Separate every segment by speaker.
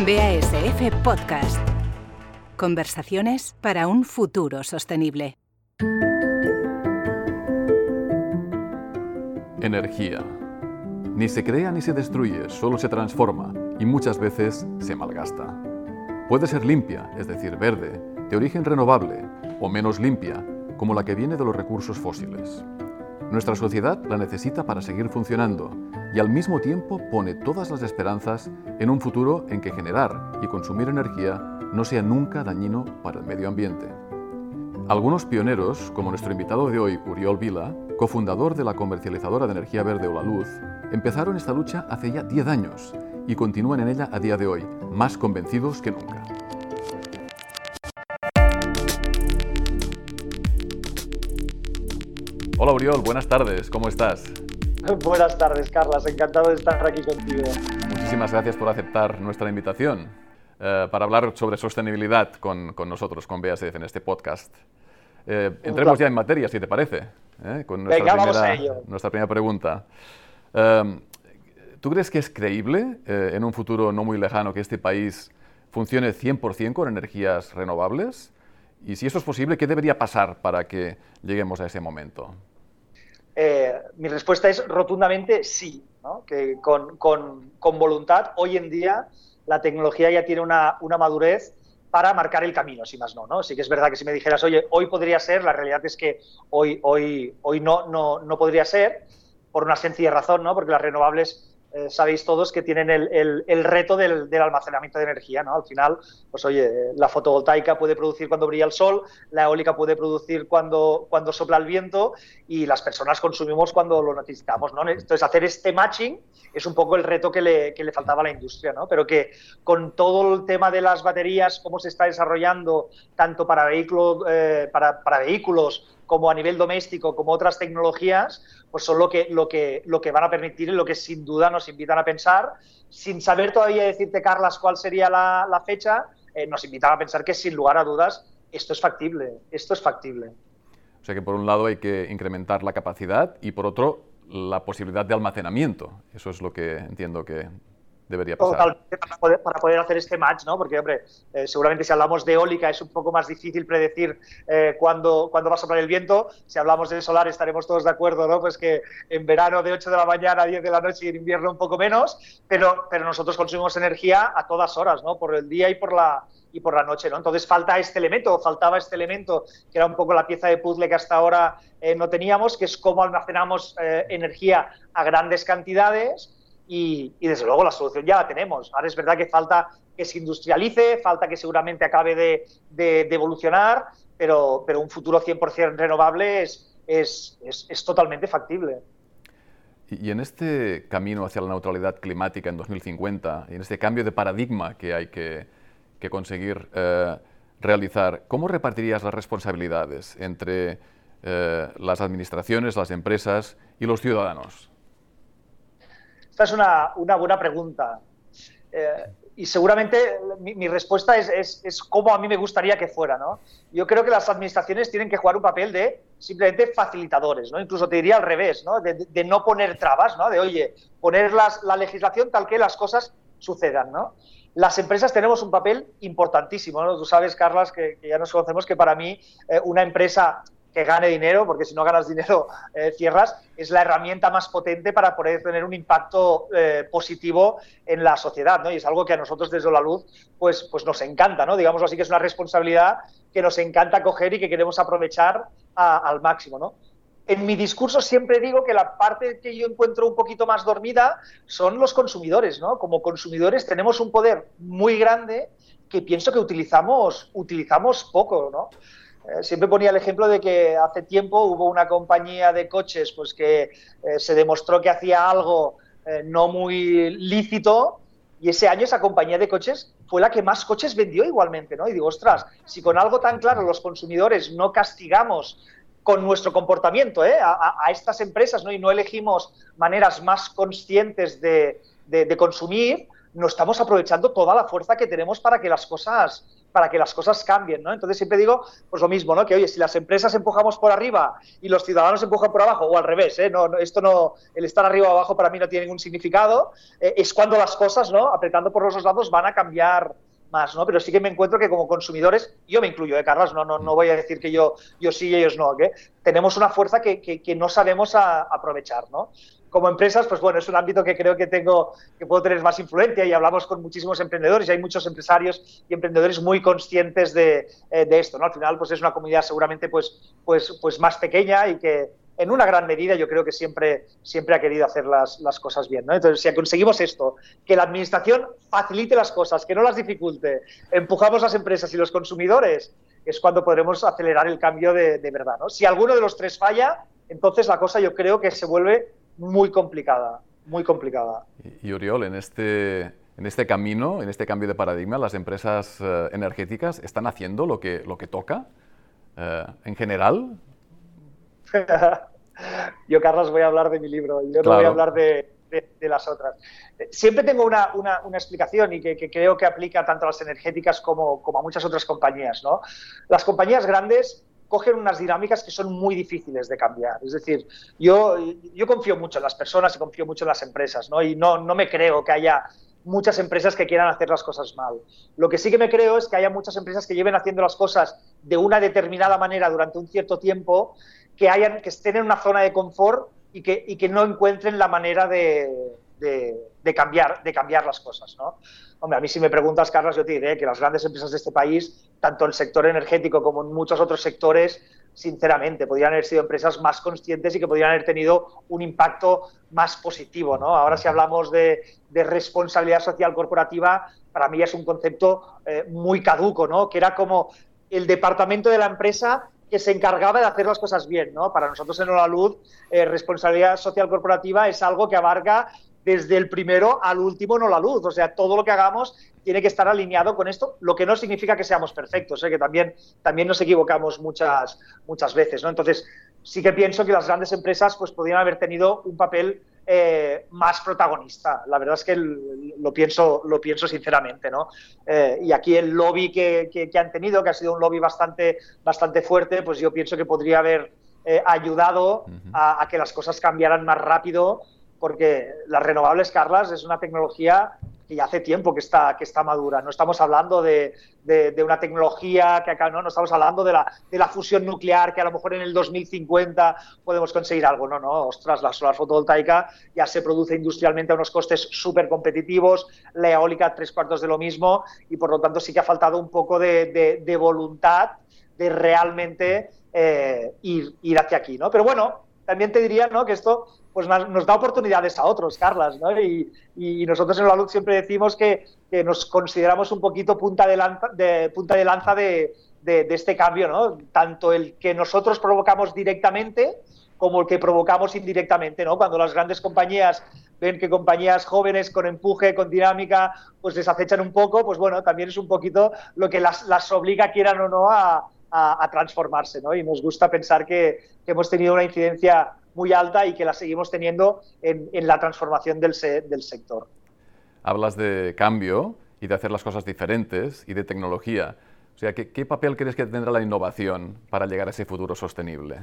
Speaker 1: BASF Podcast. Conversaciones para un futuro sostenible.
Speaker 2: Energía. Ni se crea ni se destruye, solo se transforma y muchas veces se malgasta. Puede ser limpia, es decir, verde, de origen renovable, o menos limpia, como la que viene de los recursos fósiles. Nuestra sociedad la necesita para seguir funcionando y al mismo tiempo pone todas las esperanzas en un futuro en que generar y consumir energía no sea nunca dañino para el medio ambiente. Algunos pioneros, como nuestro invitado de hoy, Uriol Vila, cofundador de la comercializadora de energía verde o la luz, empezaron esta lucha hace ya 10 años y continúan en ella a día de hoy, más convencidos que nunca. Hola Uriol, buenas tardes, ¿cómo estás?
Speaker 3: Buenas tardes, Carlas. Encantado de estar aquí contigo.
Speaker 2: Muchísimas gracias por aceptar nuestra invitación eh, para hablar sobre sostenibilidad con, con, nosotros, con BASF, en este podcast. Eh, entremos ya en materia, si te parece, ¿eh? con nuestra,
Speaker 3: Venga,
Speaker 2: primera,
Speaker 3: vamos a ello.
Speaker 2: nuestra primera pregunta. Eh, ¿Tú crees que es creíble eh, en un futuro no muy lejano que este país funcione 100% con energías renovables? Y si eso es posible, ¿qué debería pasar para que lleguemos a ese momento?
Speaker 3: Eh, mi respuesta es rotundamente sí, que con, voluntad hoy en día la tecnología ya tiene una, una, madurez para marcar el camino, si más no, no. Sí que es verdad que si me dijeras, oye, hoy podría ser, la realidad es que hoy, hoy, hoy no, no, no podría ser, por una sencilla razón, ¿no? porque las renovables eh, sabéis todos que tienen el, el, reto del, almacenamiento de energía, ¿no? Al final, pues oye, la fotovoltaica puede producir cuando brilla el sol, la eólica puede producir cuando, cuando sopla el viento y las personas consumimos cuando lo necesitamos, ¿no? Entonces, hacer este matching es un poco el reto que le, que le faltaba a la industria, ¿no? Pero que con todo el tema de las baterías, cómo se está desarrollando, tanto para, vehículo, eh, para vehículos como a nivel doméstico, como otras tecnologías, pues son lo que, lo que, lo que van a permitir y lo que sin duda nos invitan a pensar, sin saber todavía decirte, Carlas, cuál sería la, la fecha, eh, nos invitan a pensar que sin lugar a dudas esto es factible, esto es factible.
Speaker 2: O sea que por un lado hay que incrementar la capacidad y por otro la posibilidad de almacenamiento. Eso es lo que entiendo que debería pasar.
Speaker 3: Para poder, para poder hacer este match, ¿no? Porque, hombre, eh, seguramente si hablamos de eólica es un poco más difícil predecir eh, cuándo, cuándo va a soplar el viento. Si hablamos de solar estaremos todos de acuerdo, ¿no? Pues que en verano de 8 de la mañana a 10 de la noche y en invierno un poco menos, pero, pero nosotros consumimos energía a todas horas, ¿no? Por el día y por la, y por la noche, ¿no? Entonces falta este elemento, faltaba este elemento, que era un poco la pieza de puzzle que hasta ahora eh, no teníamos, que es cómo almacenamos eh, energía a grandes cantidades y, desde luego la solución ya la tenemos. Ahora es verdad que falta que se industrialice, falta que seguramente acabe de, evolucionar, pero, pero, un futuro 100% renovable es, es, es, totalmente factible.
Speaker 2: Y en este camino hacia la neutralidad climática en 2050, y en este cambio de paradigma que hay que, que conseguir eh, realizar, ¿cómo repartirías las responsabilidades entre eh, las administraciones, las empresas y los ciudadanos?
Speaker 3: Esta es una, una buena pregunta. Eh, y seguramente mi, respuesta es, es, es, como a mí me gustaría que fuera. ¿no? Yo creo que las administraciones tienen que jugar un papel de simplemente facilitadores, ¿no? incluso te diría al revés, ¿no? De, de, no poner trabas, ¿no? de oye, poner las, la legislación tal que las cosas sucedan. ¿no? Las empresas tenemos un papel importantísimo. ¿no? Tú sabes, Carlas, que, que, ya nos conocemos, que para mí eh, una empresa que gane dinero, porque si no ganas dinero eh, cierras, es la herramienta más potente para poder tener un impacto eh, positivo en la sociedad, ¿no? Y es algo que a nosotros desde la luz pues, pues nos encanta, ¿no? Digamos así que es una responsabilidad que nos encanta coger y que queremos aprovechar al máximo, ¿no? En mi discurso siempre digo que la parte que yo encuentro un poquito más dormida son los consumidores, ¿no? Como consumidores tenemos un poder muy grande que pienso que utilizamos, utilizamos poco, ¿no? Eh, siempre ponía el ejemplo de que hace tiempo hubo una compañía de coches pues que eh, se demostró que hacía algo eh, no muy lícito y ese año esa compañía de coches fue la que más coches vendió igualmente, ¿no? Y digo, ostras, si con algo tan claro los consumidores no castigamos con nuestro comportamiento a, estas empresas ¿no? y no elegimos maneras más conscientes de, de consumir, no estamos aprovechando toda la fuerza que tenemos para que las cosas para que las cosas cambien, ¿no? Entonces siempre digo, pues lo mismo, ¿no? Que oye, si las empresas empujamos por arriba y los ciudadanos empujan por abajo, o al revés, ¿eh? No, esto no, el estar arriba o abajo para mí no tiene ningún significado, eh, es cuando las cosas, ¿no? Apretando por los dos lados van a cambiar más, ¿no? Pero sí que me encuentro que como consumidores, yo me incluyo, ¿eh, Carlos? No, no, no voy a decir que yo, yo sí y ellos no, ¿eh? Tenemos una fuerza que, que, no sabemos aprovechar, ¿no? Como empresas, pues bueno, es un ámbito que creo que tengo, que puedo tener más influencia y hablamos con muchísimos emprendedores y hay muchos empresarios y emprendedores muy conscientes de, eh, de, esto, ¿no? Al final, pues es una comunidad seguramente pues, pues, pues más pequeña y que en una gran medida yo creo que siempre, siempre ha querido hacer las, las cosas bien, ¿no? Entonces, si conseguimos esto, que la administración facilite las cosas, que no las dificulte, empujamos las empresas y los consumidores, es cuando podremos acelerar el cambio de, de verdad, ¿no? Si alguno de los tres falla, entonces la cosa yo creo que se vuelve muy complicada, muy complicada.
Speaker 2: Y, Oriol, en este, en este camino, en este cambio de paradigma, las empresas eh, energéticas están haciendo lo que, lo que toca eh, en general.
Speaker 3: yo, Carlos, voy a hablar de mi libro, yo no voy a hablar de, de, las otras. Siempre tengo una, una, una explicación y que, que, creo que aplica tanto a las energéticas como, como a muchas otras compañías. ¿no? Las compañías grandes cogen unas dinámicas que son muy difíciles de cambiar. Es decir, yo, yo confío mucho en las personas y confío mucho en las empresas, ¿no? Y no, no me creo que haya muchas empresas que quieran hacer las cosas mal. Lo que sí que me creo es que haya muchas empresas que lleven haciendo las cosas de una determinada manera durante un cierto tiempo, que, hayan, que estén en una zona de confort y que, y que no encuentren la manera de, de, cambiar, de cambiar las cosas. ¿no? Hombre, a mí si me preguntas, Carlos, yo te diré que las grandes empresas de este país, tanto el sector energético como en muchos otros sectores, sinceramente, podrían haber sido empresas más conscientes y que podrían haber tenido un impacto más positivo. ¿no? Ahora si hablamos de, responsabilidad social corporativa, para mí es un concepto eh, muy caduco, ¿no? que era como el departamento de la empresa que se encargaba de hacer las cosas bien. ¿no? Para nosotros en la Luz, eh, responsabilidad social corporativa es algo que abarca desde el primero al último no la luz. O sea, todo lo que hagamos tiene que estar alineado con esto, lo que no significa que seamos perfectos, ¿eh? que también, también nos equivocamos muchas, muchas veces. ¿no? Entonces, sí que pienso que las grandes empresas pues, podrían haber tenido un papel eh, más protagonista. La verdad es que lo, pienso, lo pienso sinceramente. ¿no? Eh, y aquí el lobby que, que, han tenido, que ha sido un lobby bastante, bastante fuerte, pues yo pienso que podría haber ayudado a, a que las cosas cambiaran más rápido porque las renovables, Carlas, es una tecnología que ya hace tiempo que está, que está madura. No estamos hablando de, de, una tecnología que acá no, no estamos hablando de la, de la, fusión nuclear, que a lo mejor en el 2050 podemos conseguir algo. No, no, ostras, la solar fotovoltaica ya se produce industrialmente a unos costes súper competitivos, la eólica tres cuartos de lo mismo, y por lo tanto sí que ha faltado un poco de, de voluntad de realmente eh, ir, ir hacia aquí. ¿no? Pero bueno, también te diría ¿no? que esto pues nos da oportunidades a otros, Carlas, ¿no? Y, nosotros en la luz siempre decimos que, nos consideramos un poquito punta de lanza de, punta de, lanza de, este cambio, ¿no? Tanto el que nosotros provocamos directamente como el que provocamos indirectamente, ¿no? Cuando las grandes compañías ven que compañías jóvenes con empuje, con dinámica, pues les acechan un poco, pues bueno, también es un poquito lo que las, obliga, quieran o no, a, transformarse, ¿no? Y nos gusta pensar que hemos tenido una incidencia muy alta y que la seguimos teniendo en, la transformación del, del sector.
Speaker 2: Hablas de cambio y de hacer las cosas diferentes y de tecnología. O sea, ¿qué, papel crees que tendrá la innovación para llegar a ese futuro sostenible?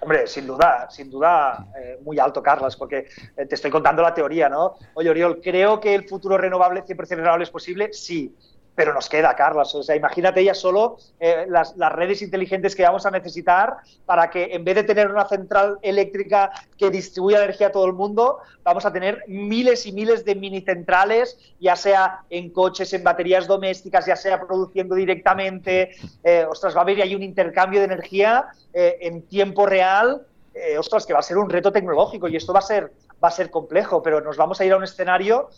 Speaker 3: Hombre, sin duda, sin duda, eh, muy alto, Carlos, porque eh, te estoy contando la teoría, ¿no? Oye, Oriol, ¿creo que el futuro renovable, 100% renovable es posible? Sí pero nos queda, Carlos. O sea, imagínate ya solo eh, las, redes inteligentes que vamos a necesitar para que en vez de tener una central eléctrica que distribuya energía a todo el mundo, vamos a tener miles y miles de mini centrales, ya sea en coches, en baterías domésticas, ya sea produciendo directamente. Eh, ostras, va a haber ahí un intercambio de energía eh, en tiempo real. ostras, que va a ser un reto tecnológico y esto va a ser va a ser complejo, pero nos vamos a ir a un escenario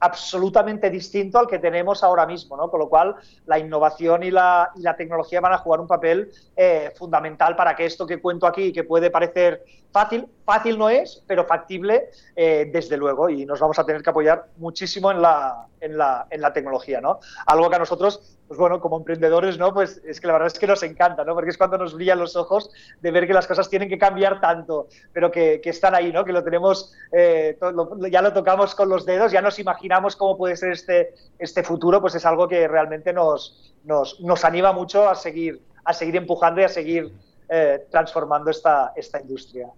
Speaker 3: absolutamente distinto al que tenemos ahora mismo, ¿no? Con lo cual, la innovación y la, tecnología van a jugar un papel eh, fundamental para que esto que cuento aquí, que puede parecer fácil, fácil no es, pero factible, eh, desde luego, y nos vamos a tener que apoyar muchísimo en la, en la, en la tecnología, ¿no? Algo que a nosotros, pues bueno, como emprendedores, ¿no? Pues es que la verdad es que nos encanta, ¿no? Porque es cuando nos brillan los ojos de ver que las cosas tienen que cambiar tanto, pero que, están ahí, ¿no? Que lo tenemos, eh, ya lo tocamos con los dedos, ya nos imaginamos cómo puede ser este, este futuro, pues es algo que realmente nos, nos, nos anima mucho a seguir, a seguir empujando y a seguir eh, transformando esta, esta industria.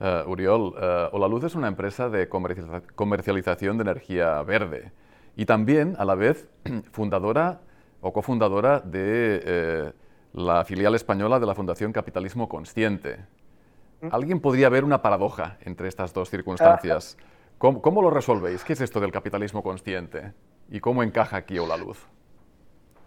Speaker 2: Uh, Uriol, uh, Olaluz es una empresa de comercialización de energía verde y también, a la vez, fundadora o cofundadora de eh, la filial española de la Fundación Capitalismo Consciente. Mm. ¿Alguien podría ver una paradoja entre estas dos circunstancias? ¿Cómo, ¿Cómo, lo resolvéis? ¿Qué es esto del capitalismo consciente? ¿Y cómo encaja aquí Olaluz?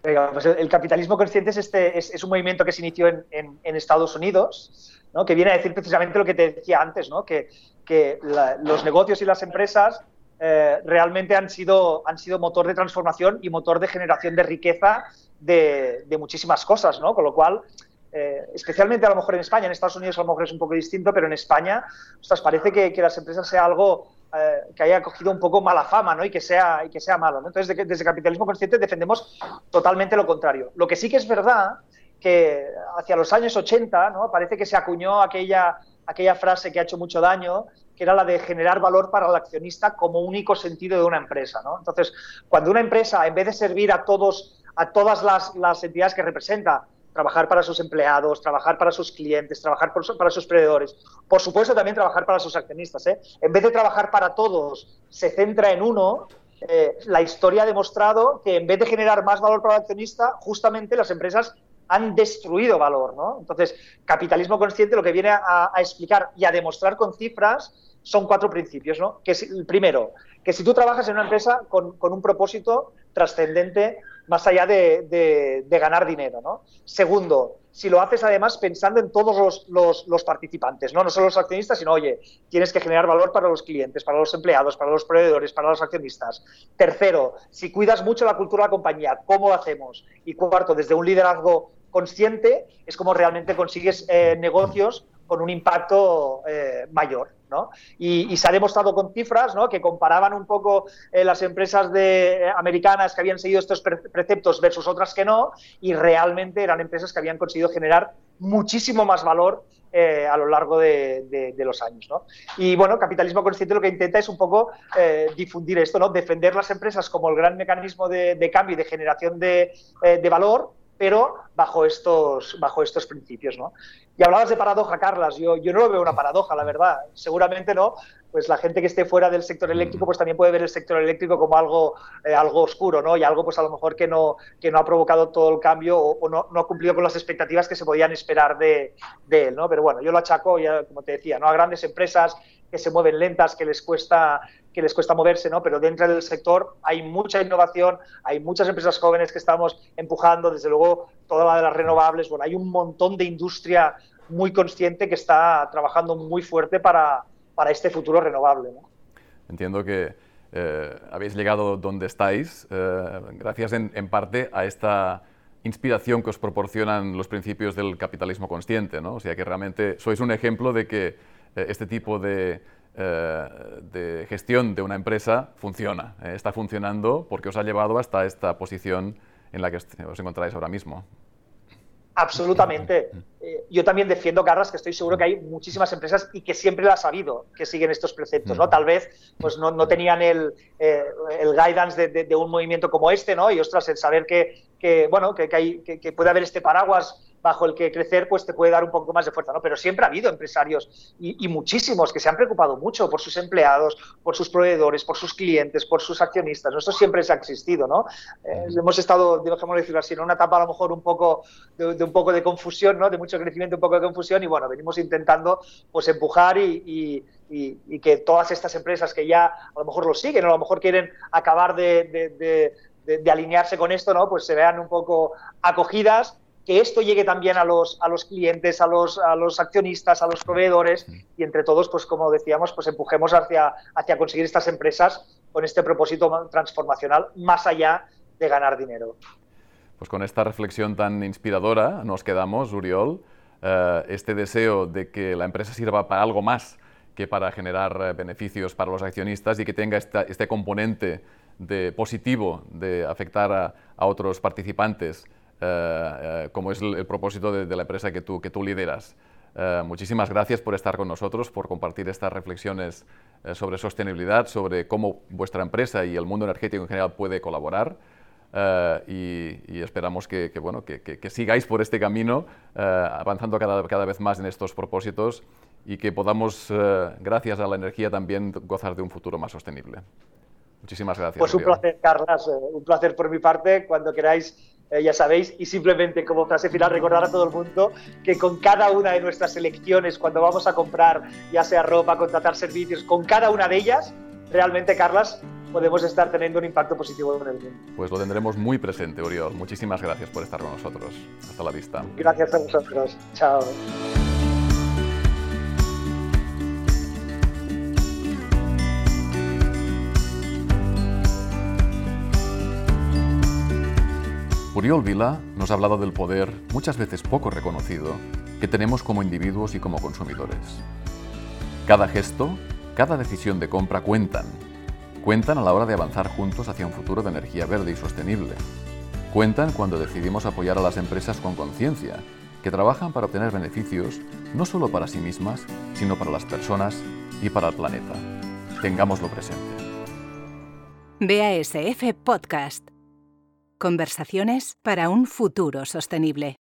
Speaker 3: Pues el capitalismo consciente es, este, es, es, un movimiento que se inició en, en, en Estados Unidos que viene a decir precisamente lo que te decía antes, ¿no? que, que los negocios y las empresas eh, realmente han sido, han sido motor de transformación y motor de generación de riqueza de, de muchísimas cosas, ¿no? con lo cual, eh, especialmente a lo mejor en España, en Estados Unidos a lo mejor es un poco distinto, pero en España, ostras, parece que, las empresas sea algo eh, que haya cogido un poco mala fama ¿no? y, que sea, y que sea malo. ¿no? Entonces, desde, desde Capitalismo Consciente defendemos totalmente lo contrario. Lo que sí que es verdad que hacia los años 80 ¿no? parece que se acuñó aquella, aquella frase que ha hecho mucho daño, que era la de generar valor para el accionista como único sentido de una empresa. ¿no? Entonces, cuando una empresa, en vez de servir a, todos, a todas las, entidades que representa, trabajar para sus empleados, trabajar para sus clientes, trabajar para sus proveedores, por supuesto también trabajar para sus accionistas. ¿eh? En vez de trabajar para todos, se centra en uno, eh, la historia ha demostrado que en vez de generar más valor para el accionista, justamente las empresas han destruido valor, ¿no? Entonces, capitalismo consciente lo que viene a, explicar y a demostrar con cifras son cuatro principios, ¿no? Que el primero, que si tú trabajas en una empresa con, un propósito trascendente más allá de, ganar dinero, ¿no? Segundo, si lo haces además pensando en todos los, participantes, ¿no? no solo los accionistas, sino, oye, tienes que generar valor para los clientes, para los empleados, para los proveedores, para los accionistas. Tercero, si cuidas mucho la cultura de la compañía, ¿cómo lo hacemos? Y cuarto, desde un liderazgo consciente es como realmente consigues eh, negocios con un impacto eh, mayor. ¿no? Y, se ha demostrado con cifras ¿no? que comparaban un poco eh, las empresas de, americanas que habían seguido estos preceptos versus otras que no, y realmente eran empresas que habían conseguido generar muchísimo más valor a lo largo de, los años. ¿no? Y bueno, capitalismo consciente lo que intenta es un poco difundir esto, ¿no? defender las empresas como el gran mecanismo de, cambio y de generación de, valor, pero bajo estos, bajo estos principios. ¿no? Y hablabas de paradoja, Carlas. Yo, yo no lo veo una paradoja, la verdad. Seguramente no. Pues la gente que esté fuera del sector eléctrico pues también puede ver el sector eléctrico como algo, eh, algo oscuro ¿no? y algo pues a lo mejor que no, que no ha provocado todo el cambio o, no, no, ha cumplido con las expectativas que se podían esperar de, de, él. ¿no? Pero bueno, yo lo achaco, ya, como te decía, ¿no? a grandes empresas que se mueven lentas, que les cuesta que les cuesta moverse, ¿no? Pero dentro del sector hay mucha innovación, hay muchas empresas jóvenes que estamos empujando, desde luego toda la de las renovables, bueno, hay un montón de industria muy consciente que está trabajando muy fuerte para, para este futuro renovable. ¿no?
Speaker 2: Entiendo que eh, habéis llegado donde estáis eh, gracias en, en, parte a esta inspiración que os proporcionan los principios del capitalismo consciente, ¿no? O sea que realmente sois un ejemplo de que eh, este tipo de de gestión de una empresa funciona, está funcionando porque os ha llevado hasta esta posición en la que os encontráis ahora mismo.
Speaker 3: Absolutamente. Eh, yo también defiendo, Carras, que estoy seguro que hay muchísimas empresas y que siempre lo ha sabido que siguen estos preceptos, ¿no? Tal vez pues no, no tenían el, el guidance de, de, un movimiento como este, ¿no? Y ostras, el saber que, que bueno, que, que, hay, que, puede haber este paraguas bajo el que crecer pues te puede dar un poco más de fuerza, ¿no? Pero siempre ha habido empresarios y, muchísimos que se han preocupado mucho por sus empleados, por sus proveedores, por sus clientes, por sus accionistas. Esto siempre se ha existido, ¿no? Eh, hemos estado, dejemos decirlo así, en una etapa a lo mejor un poco de, un poco de confusión, ¿no? De mucho crecimiento, un poco de confusión y bueno, venimos intentando pues empujar y, que todas estas empresas que ya a lo mejor lo siguen o a lo mejor quieren acabar de, de, alinearse con esto, ¿no? Pues se vean un poco acogidas que esto llegue también a los, a los clientes, a los, a los accionistas, a los proveedores y entre todos, pues como decíamos, pues empujemos hacia, hacia conseguir estas empresas con este propósito transformacional más allá de ganar dinero.
Speaker 2: Pues con esta reflexión tan inspiradora nos quedamos, Uriol, eh, este deseo de que la empresa sirva para algo más que para generar eh, beneficios para los accionistas y que tenga este componente de positivo de afectar a, otros participantes, como es el, propósito de, la empresa que tú, que tú lideras. muchísimas gracias por estar con nosotros, por compartir estas reflexiones sobre sostenibilidad, sobre cómo vuestra empresa y el mundo energético en general puede colaborar. Eh, y, esperamos que, bueno, que, sigáis por este camino, eh, avanzando cada, cada, vez más en estos propósitos y que podamos, eh, gracias a la energía, también gozar de un futuro más sostenible. Muchísimas gracias.
Speaker 3: Pues un placer, Carlas, un placer por mi parte. Cuando queráis, ya sabéis, y simplemente como frase final recordar a todo el mundo que con cada una de nuestras elecciones, cuando vamos a comprar, ya sea ropa, contratar servicios, con cada una de ellas, realmente, Carlas, podemos estar teniendo un impacto positivo en el mundo.
Speaker 2: Pues lo tendremos muy presente, Oriol. Muchísimas gracias por estar con nosotros. Hasta la vista.
Speaker 3: Gracias a vosotros. Chao.
Speaker 2: Oriol Vila nos ha hablado del poder, muchas veces poco reconocido, que tenemos como individuos y como consumidores. Cada gesto, cada decisión de compra cuentan Cuentan a la hora de avanzar juntos hacia un futuro de energía verde y sostenible. Cuentan cuando decidimos apoyar a las empresas con conciencia, que trabajan para obtener beneficios no solo para sí mismas, sino para las personas y para el planeta. Tengámoslo presente.
Speaker 1: BASF Podcast. Conversaciones para un futuro sostenible.